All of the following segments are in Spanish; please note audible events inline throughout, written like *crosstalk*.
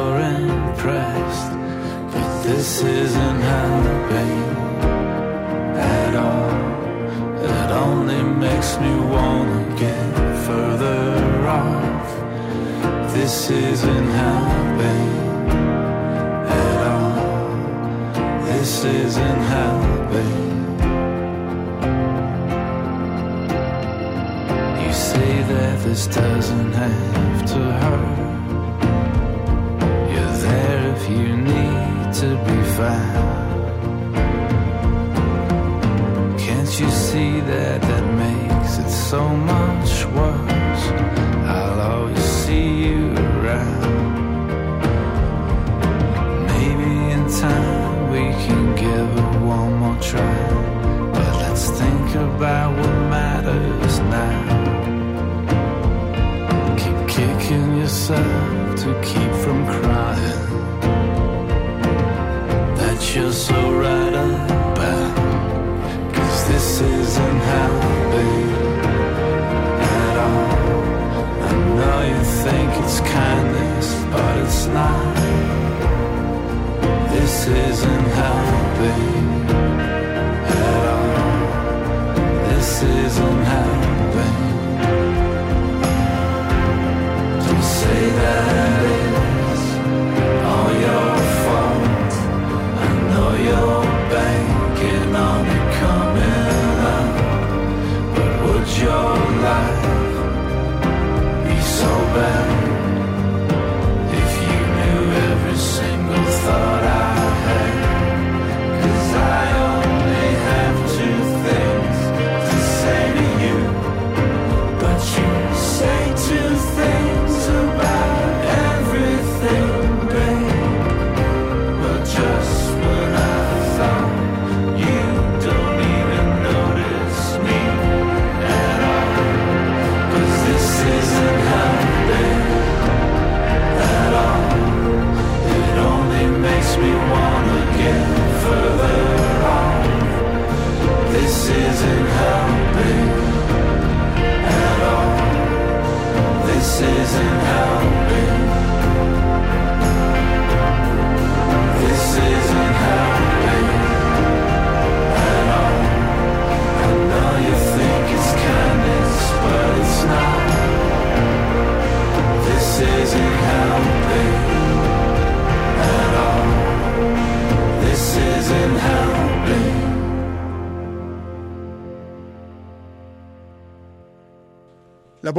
you're impressed, but this isn't helping at all. It only makes me wanna get further off. This isn't helping at all. This isn't helping. You say that this doesn't have to hurt you need to be found. Can't you see that that makes it so much worse? I'll always see you around. Maybe in time we can give it one more try. But let's think about what matters now. Keep kicking yourself to keep from crying. you're so right this isn't how at all. I know you think it's kindness, but it's not. This isn't how at all. This isn't how Don't say that.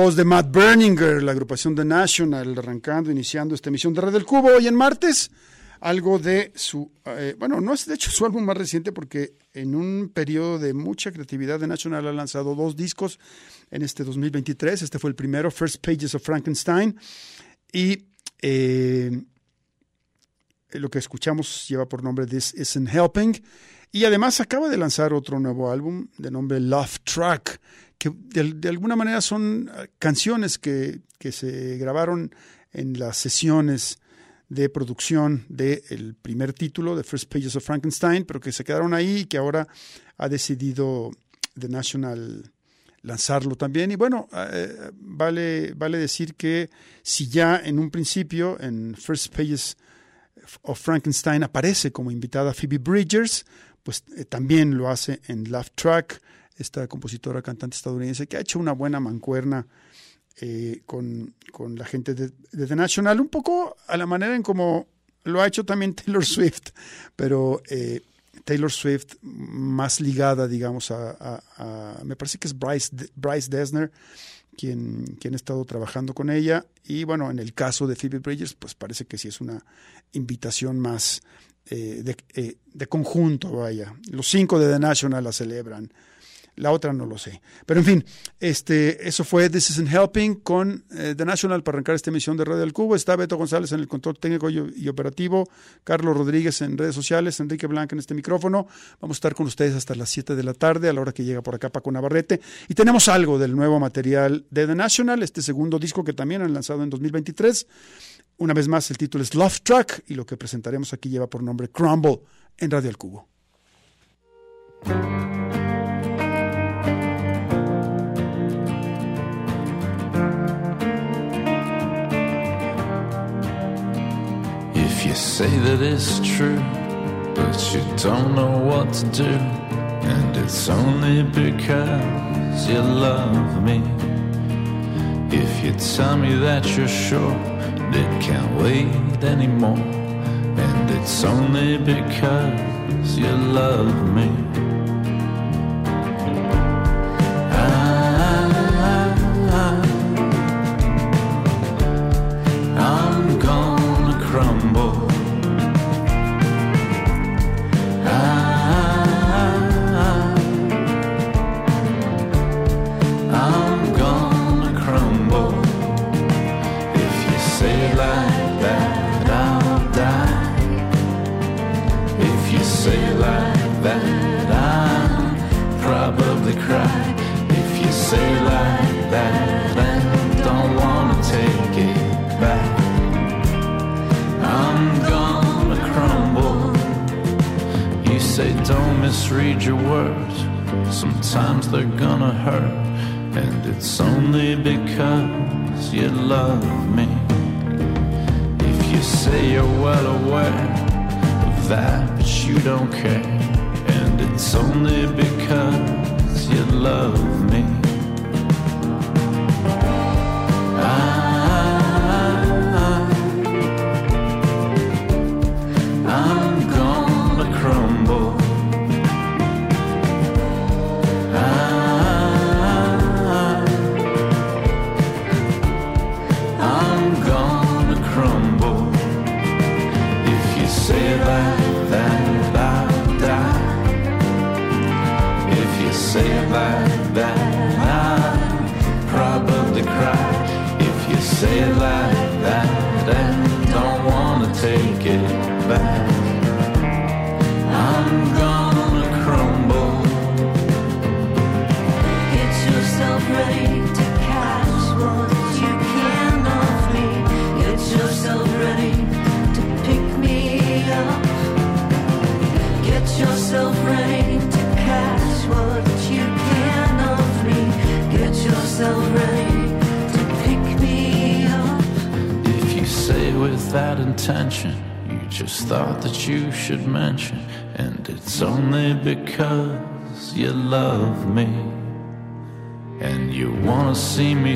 voz de Matt Berninger, la agrupación The National, arrancando, iniciando esta emisión de Red del Cubo. Hoy en martes, algo de su, eh, bueno, no es de hecho su álbum más reciente porque en un periodo de mucha creatividad The National ha lanzado dos discos en este 2023. Este fue el primero, First Pages of Frankenstein. Y eh, lo que escuchamos lleva por nombre This Isn't Helping. Y además acaba de lanzar otro nuevo álbum de nombre Love Track, que de, alguna manera son ah, canciones que, que, se grabaron en las sesiones de producción del primer título, The First Pages of Frankenstein, pero que se quedaron ahí y que ahora ha decidido The National lanzarlo también. Y bueno, eh, vale, vale decir que si ya en un principio, en First Pages of Frankenstein, aparece como invitada Phoebe Bridgers, pues eh, también lo hace en Love Track, esta compositora cantante estadounidense que ha hecho una buena mancuerna eh, con, con, la gente de, The National, un poco a la manera en como lo ha hecho también Taylor Swift, pero Taylor Swift más ligada, digamos, a, me parece que es Bryce, Bryce Desner, quien, quien ha estado trabajando con ella. Y bueno, en el caso de Phoebe Bridgers, pues parece que sí es una invitación más eh, de, eh, de, conjunto, vaya. Los cinco de The National la celebran. La otra no lo sé. Pero en fin, este, eso fue This Isn't Helping con eh, The National para arrancar esta emisión de Radio del Cubo. Está Beto González en el control técnico y, operativo, Carlos Rodríguez en redes sociales, Enrique Blanca en este micrófono. Vamos a estar con ustedes hasta las 7 de la tarde, a la hora que llega por acá Paco Navarrete. Y tenemos algo del nuevo material de The National, este segundo disco que también han lanzado en 2023. Una vez más, el título es Love Track y lo que presentaremos aquí lleva por nombre Crumble en Radio del Cubo. If you say that it's true, but you don't know what to do. And it's only because you love me. If you tell me that you're sure, it can't wait anymore. And it's only because you love me.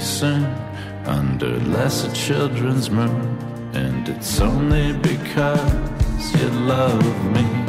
Soon under lesser children's moon, and it's only because you love me.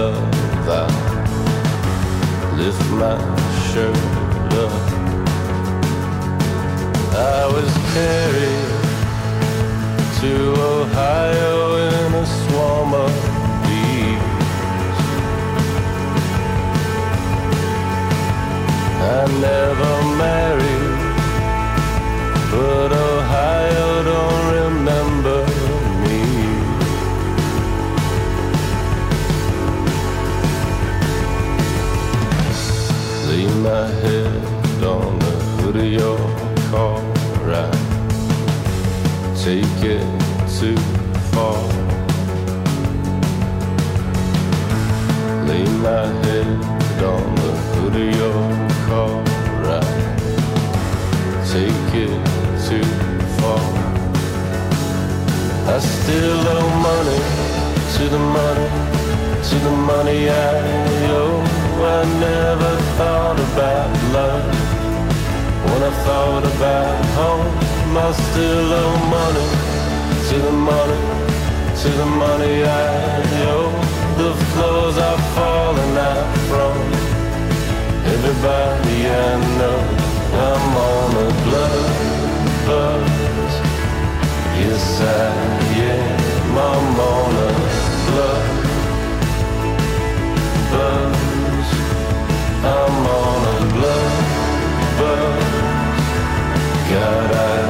love I lift my shirt up. I was carried to Still owe money to the money, to the money I owe. I never thought about love when I thought about home. I still owe money to the money, to the money I owe. The floors are falling out from everybody I know. I'm on a blood, blood. I am. I'm on a blood. I'm on a blood. God, I.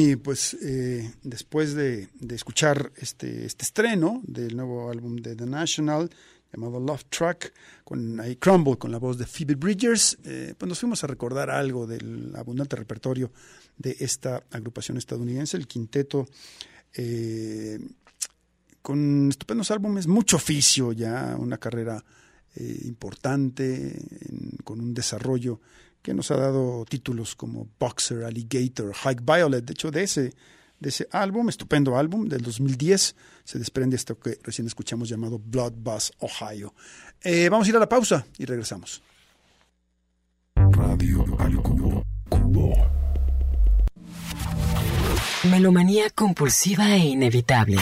y pues eh, después de, escuchar este, este estreno del nuevo álbum de The National llamado Love Track, con I Crumble, con la voz de Phoebe Bridgers, eh, pues nos fuimos a recordar algo del abundante repertorio de esta agrupación estadounidense, el quinteto, eh, con estupendos álbumes, mucho oficio ya, una carrera importante, con un desarrollo que nos ha dado títulos como Boxer, Alligator, Hike Violet. De hecho, de ese, de ese álbum, estupendo álbum del 2010, se desprende esto que recién escuchamos llamado Blood Ohio. Eh, vamos a ir a la pausa y regresamos. Radio al cubo. cubo. Melomanía compulsiva e inevitable.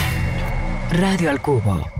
Radio al cubo.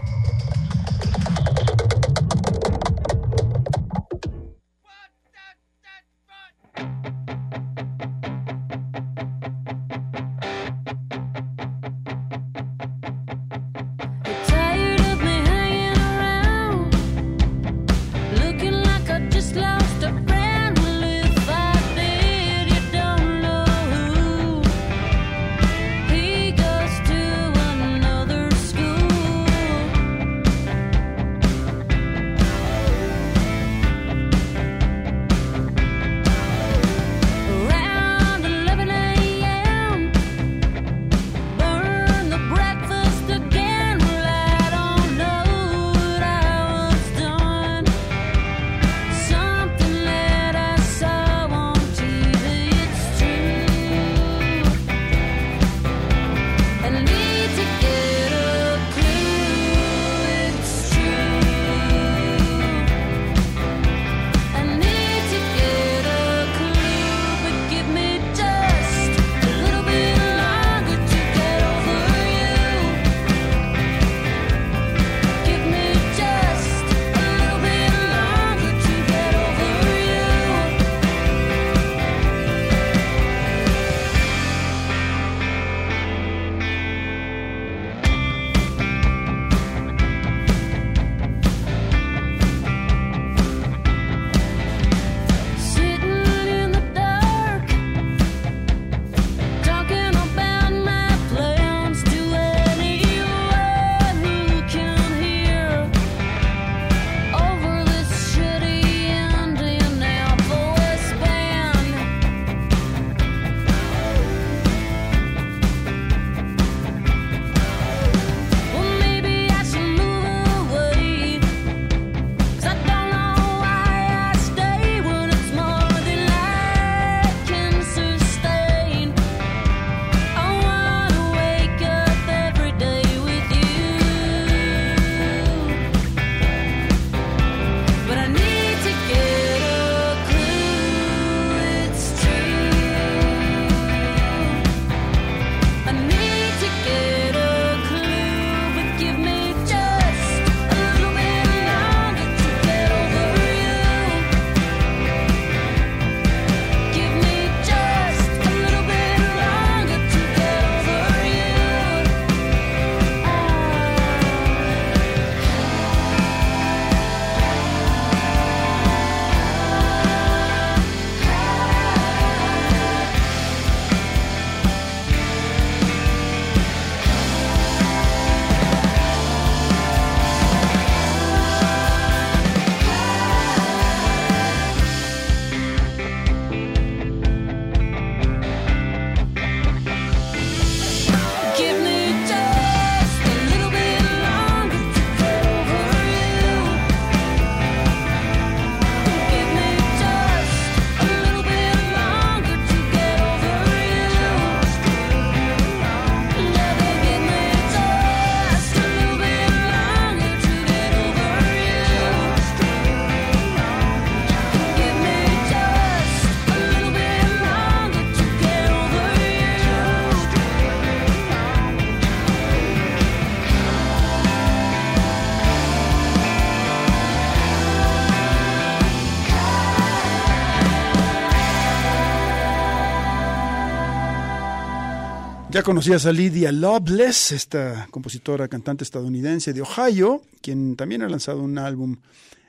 conocías a Lydia Loveless, esta compositora, cantante estadounidense de Ohio, quien también ha lanzado un álbum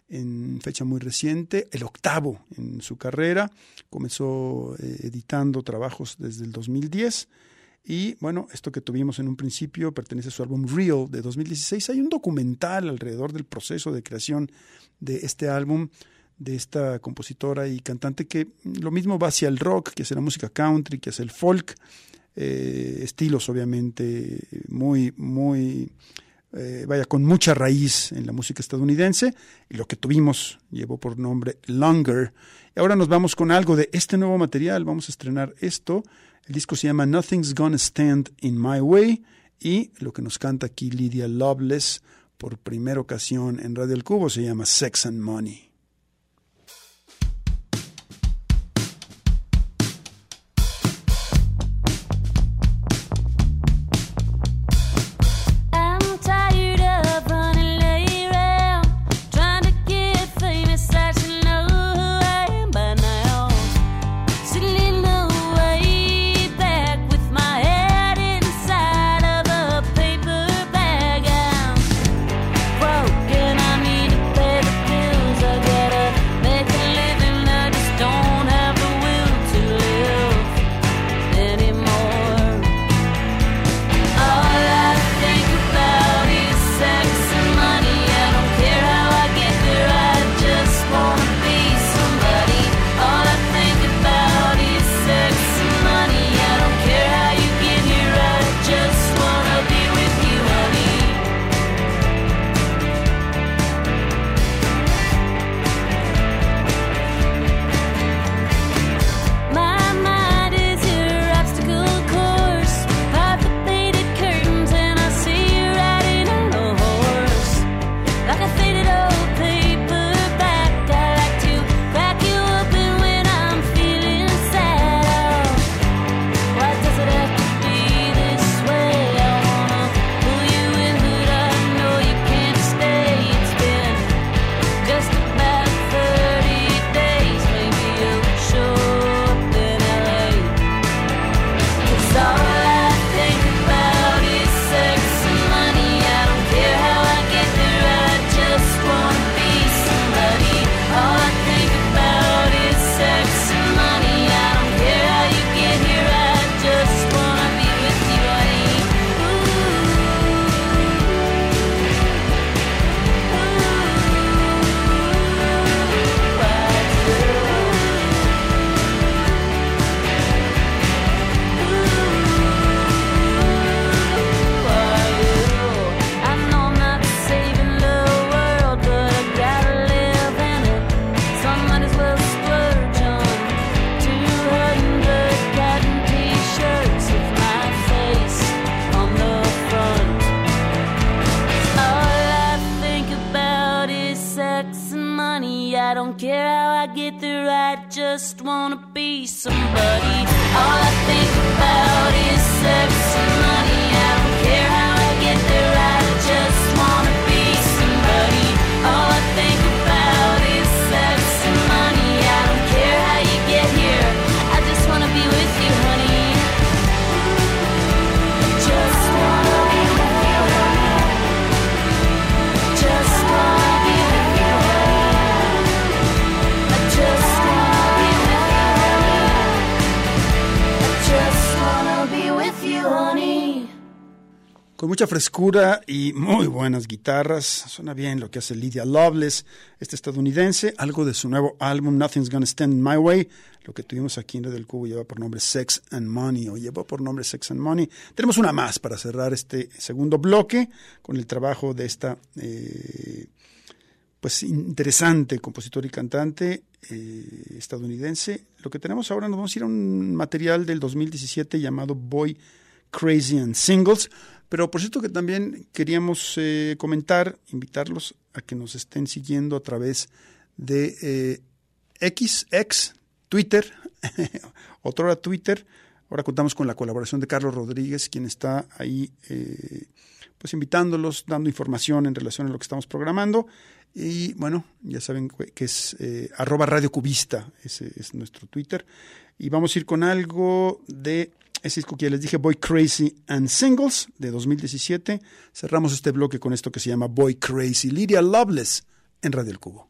en fecha muy reciente, el octavo en su carrera. Comenzó eh, editando trabajos desde el 2010. Y bueno, esto que tuvimos en un principio pertenece a su álbum Real de 2016. Hay un documental alrededor del proceso de creación de este álbum de esta compositora y cantante que lo mismo va hacia el rock, que hacia la música country, que hacia el folk, eh, estilos obviamente muy, muy, eh, vaya, con mucha raíz en la música estadounidense. Y lo que tuvimos llevó por nombre Longer. Y ahora nos vamos con algo de este nuevo material. Vamos a estrenar esto. El disco se llama Nothing's Gonna Stand in My Way. Y lo que nos canta aquí Lydia Loveless por primera ocasión en Radio El Cubo se llama Sex and Money. Mucha frescura y muy buenas guitarras. Suena bien lo que hace Lydia Loveless, este estadounidense. Algo de su nuevo álbum Nothing's Gonna Stand in My Way. Lo que tuvimos aquí en Red del Cubo lleva por nombre Sex and Money o llevó por nombre Sex and Money. Tenemos una más para cerrar este segundo bloque con el trabajo de esta eh, pues interesante compositor y cantante eh, estadounidense. Lo que tenemos ahora nos vamos a ir a un material del 2017 llamado Boy Crazy and Singles. Pero por cierto que también queríamos eh, comentar, invitarlos a que nos estén siguiendo a través de eh, X, Twitter, *laughs* otrora Twitter. Ahora contamos con la colaboración de Carlos Rodríguez, quien está ahí eh, pues invitándolos, dando información en relación a lo que estamos programando. Y bueno, ya saben que es eh, arroba Radio Cubista, ese es nuestro Twitter. Y vamos a ir con algo de ese disco que ya les dije, Boy Crazy and Singles, de 2017. Cerramos este bloque con esto que se llama Boy Crazy, Lydia Loveless, en Radio El Cubo.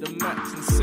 The max and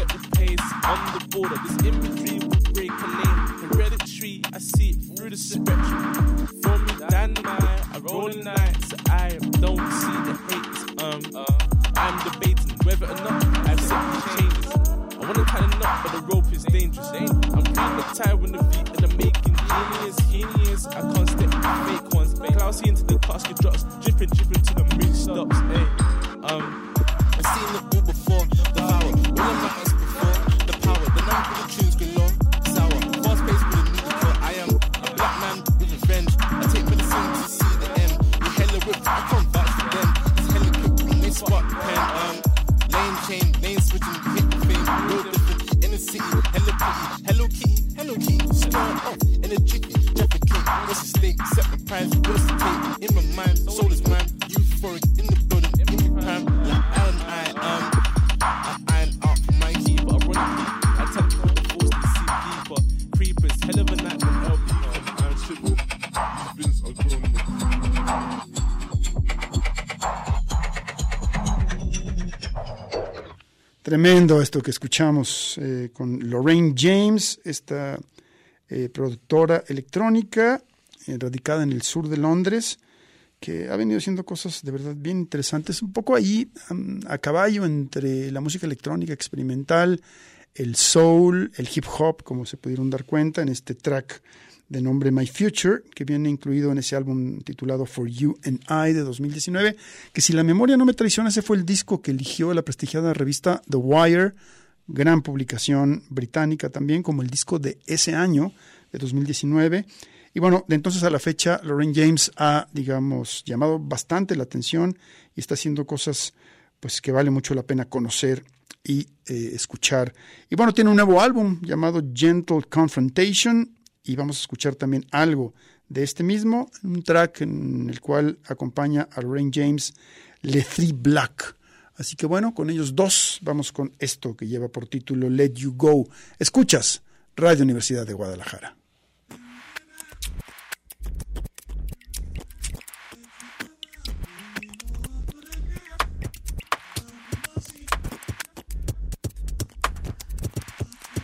Tremendo esto que escuchamos eh, con Lorraine James, esta eh, productora electrónica eh, radicada en el sur de Londres, que ha venido haciendo cosas de verdad bien interesantes, un poco ahí a caballo entre la música electrónica experimental, el soul, el hip hop, como se pudieron dar cuenta en este track de nombre My Future, que viene incluido en ese álbum titulado For You and I de 2019, que si la memoria no me traiciona, ese fue el disco que eligió la prestigiada revista The Wire, gran publicación británica también, como el disco de ese año, de 2019. Y bueno, de entonces a la fecha, Lorraine James ha, digamos, llamado bastante la atención y está haciendo cosas pues que vale mucho la pena conocer y eh, escuchar. Y bueno, tiene un nuevo álbum llamado Gentle Confrontation y vamos a escuchar también algo de este mismo, un track en el cual acompaña a Lorraine James, Le Three Black. Así que bueno, con ellos dos vamos con esto que lleva por título Let You Go. Escuchas Radio Universidad de Guadalajara.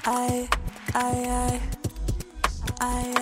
I, I, I, I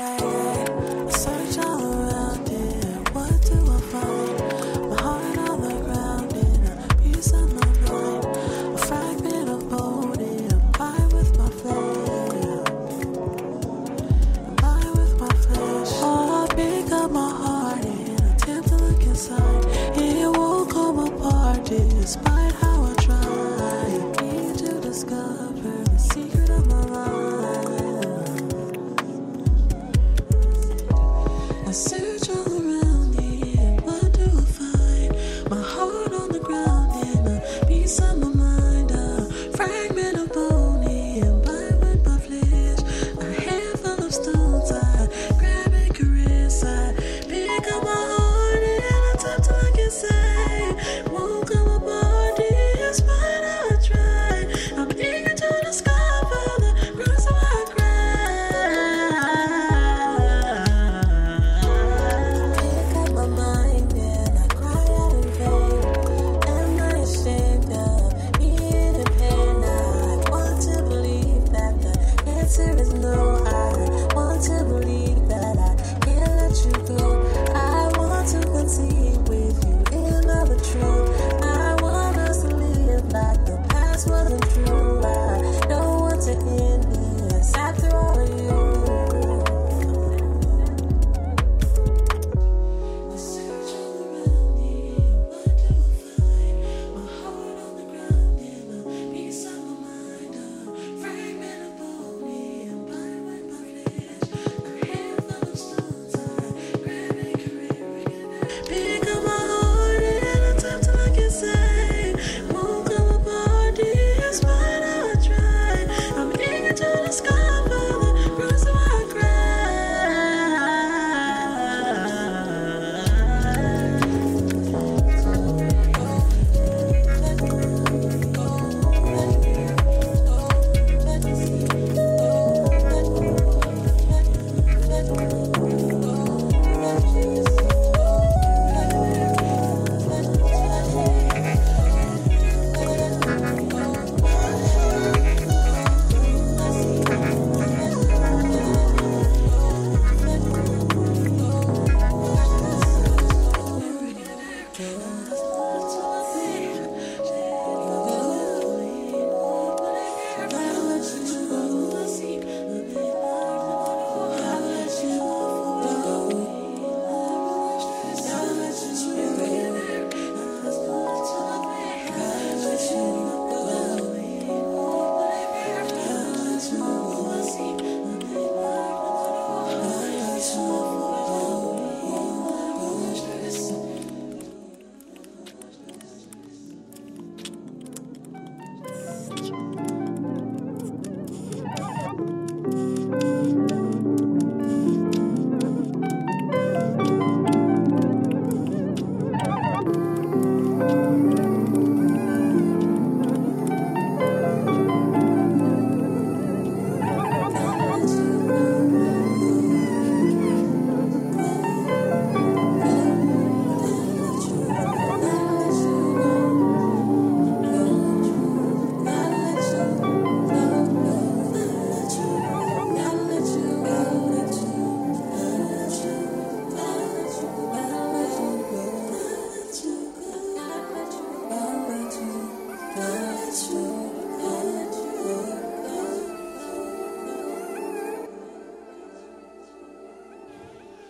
That's what I'm true.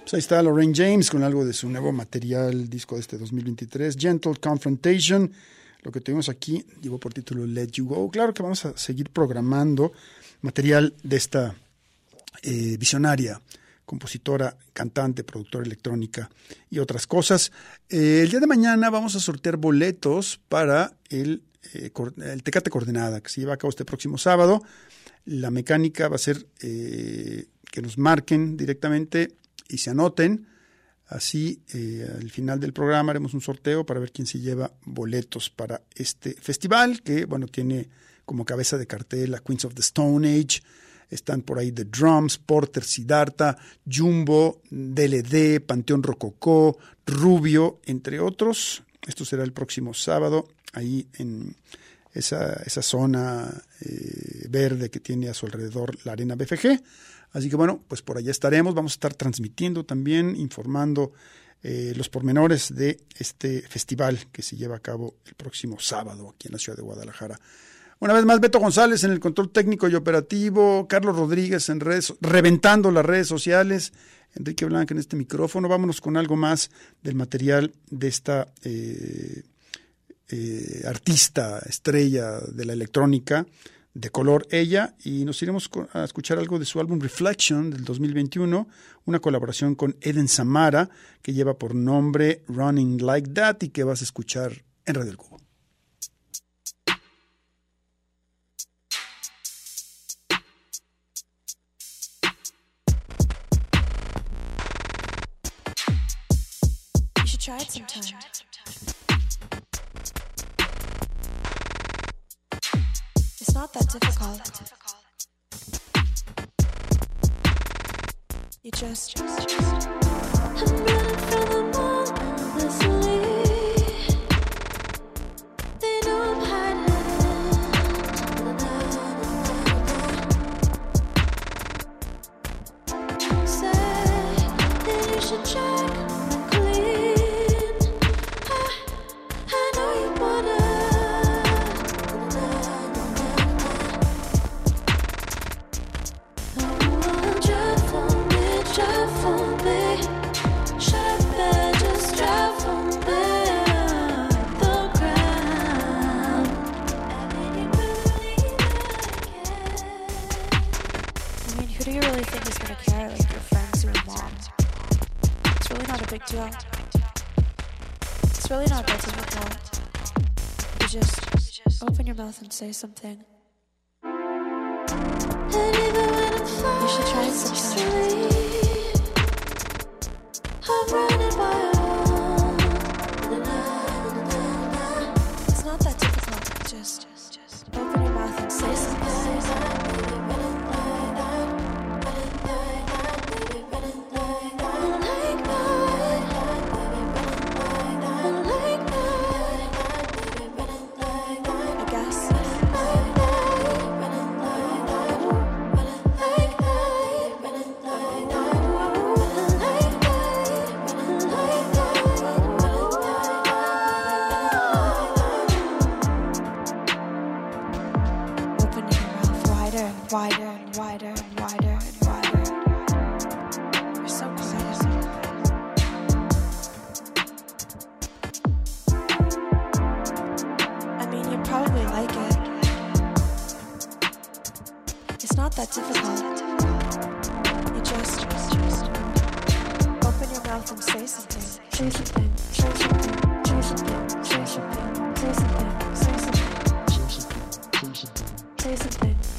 Pues ahí está Lorraine James con algo de su nuevo material, disco de este 2023, Gentle Confrontation. Lo que tenemos aquí llevó por título Let You Go. Claro que vamos a seguir programando material de esta eh, visionaria, compositora, cantante, productora electrónica y otras cosas. Eh, el día de mañana vamos a sortear boletos para el, eh, el Tecate Coordenada, que se lleva a cabo este próximo sábado. La mecánica va a ser eh, que nos marquen directamente y se anoten. Así, eh, al final del programa haremos un sorteo para ver quién se lleva boletos para este festival, que, bueno, tiene como cabeza de cartel a Queens of the Stone Age. Están por ahí The Drums, Porter, Siddhartha, Jumbo, DLD, Panteón Rococó, Rubio, entre otros. Esto será el próximo sábado, ahí en esa, esa zona eh, verde que tiene a su alrededor la arena BFG. Así que bueno, pues por allá estaremos. Vamos a estar transmitiendo también, informando eh, los pormenores de este festival que se lleva a cabo el próximo sábado aquí en la ciudad de Guadalajara. Una vez más, Beto González en el control técnico y operativo, Carlos Rodríguez en redes, reventando las redes sociales, Enrique Blanca en este micrófono. Vámonos con algo más del material de esta eh, eh, artista, estrella de la electrónica, de color ella, y nos iremos a escuchar algo de su álbum Reflection del 2021, una colaboración con Eden Samara, que lleva por nombre Running Like That y que vas a escuchar en Radio El Cubo. It's not that difficult. You just. I'm running say something. item something. Say something, say something, say something, say something, say something, say something, say something, say something.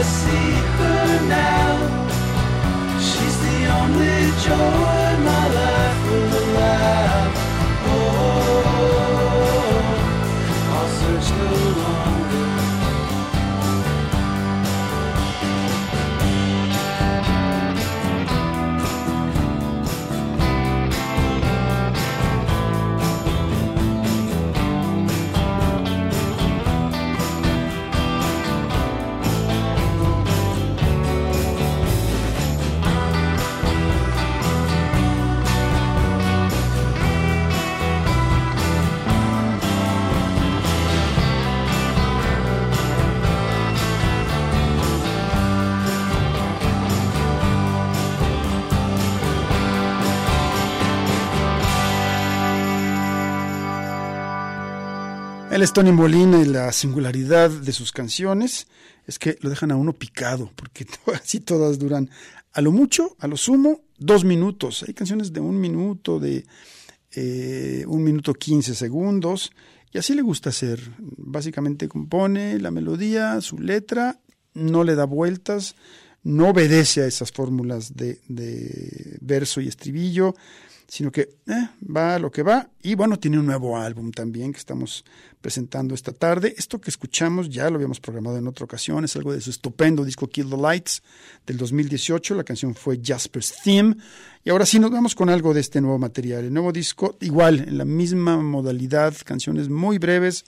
I see her now, she's the only joy in my life Es Tony Molina y la singularidad de sus canciones es que lo dejan a uno picado, porque *laughs* así todas duran a lo mucho, a lo sumo, dos minutos. Hay canciones de un minuto, de eh, un minuto quince segundos, y así le gusta hacer. Básicamente compone la melodía, su letra no le da vueltas, no obedece a esas fórmulas de verso y estribillo, sino que eh, va lo que va. Y bueno, tiene un nuevo álbum también que estamos presentando esta tarde. Esto que escuchamos ya lo habíamos programado en otra ocasión, es algo de su estupendo disco Kill the Lights del 2018. La canción fue Jasper's Theme. Y ahora sí nos vamos con algo de este nuevo material. El nuevo disco, igual, en la misma modalidad, canciones muy breves.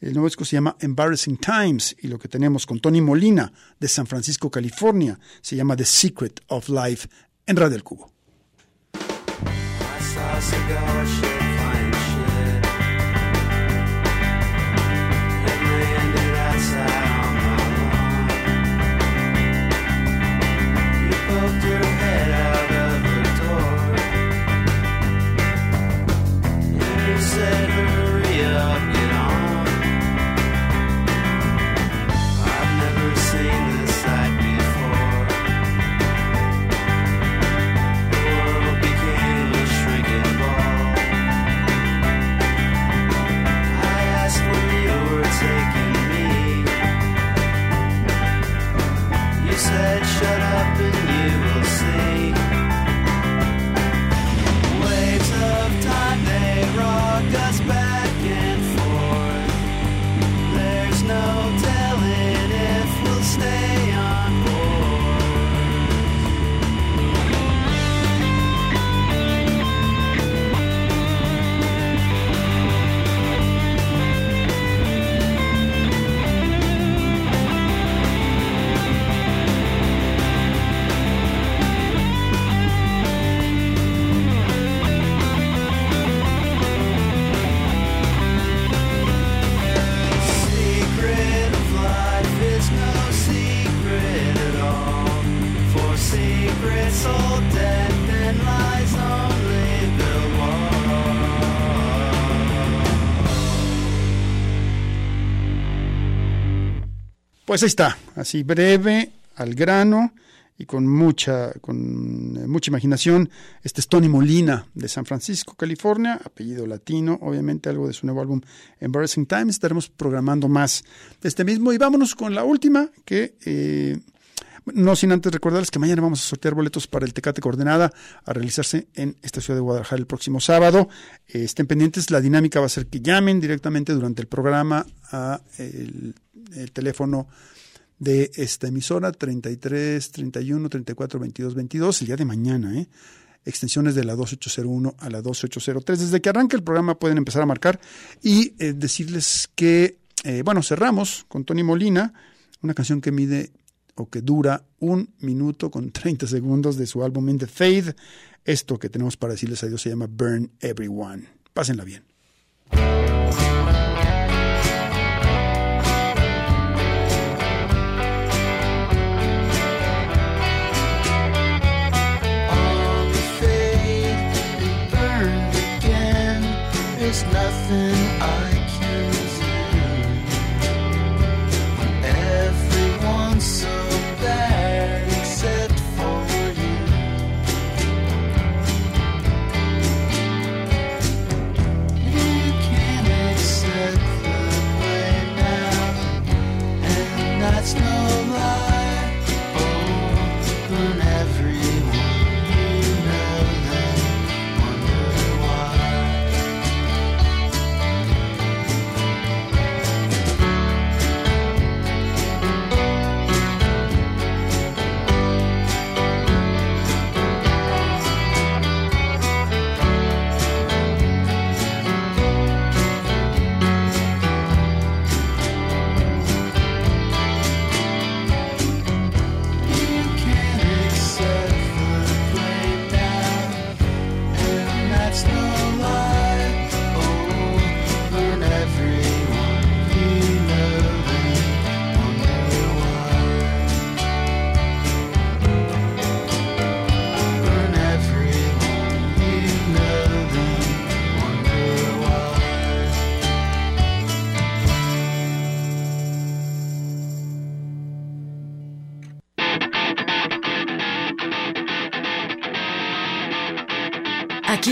El nuevo disco se llama Embarrassing Times y lo que tenemos con Tony Molina de San Francisco, California, se llama The Secret of Life en Radio El Cubo. I saw a cigar shit Pues ahí está, así breve, al grano y con mucha, con eh, mucha imaginación. Este es Tony Molina de San Francisco, California, apellido latino, obviamente algo de su nuevo álbum Embarrassing Times. Estaremos programando más de este mismo. Y vámonos con la última, que eh, no sin antes recordarles que mañana vamos a sortear boletos para el Tecate Coordenada a realizarse en esta ciudad de Guadalajara el próximo sábado. Eh, estén pendientes, la dinámica va a ser que llamen directamente durante el programa a el, el teléfono de esta emisora 33 31 34 22 22 el día de mañana, ¿eh? extensiones de la 2801 a la 2803. Desde que arranca el programa pueden empezar a marcar y eh, decirles que, eh, bueno, cerramos con Tony Molina, una canción que mide o que dura un minuto con 30 segundos de su álbum In the Fade. Esto que tenemos para decirles adiós se llama Burn Everyone. Pásenla bien. Nothing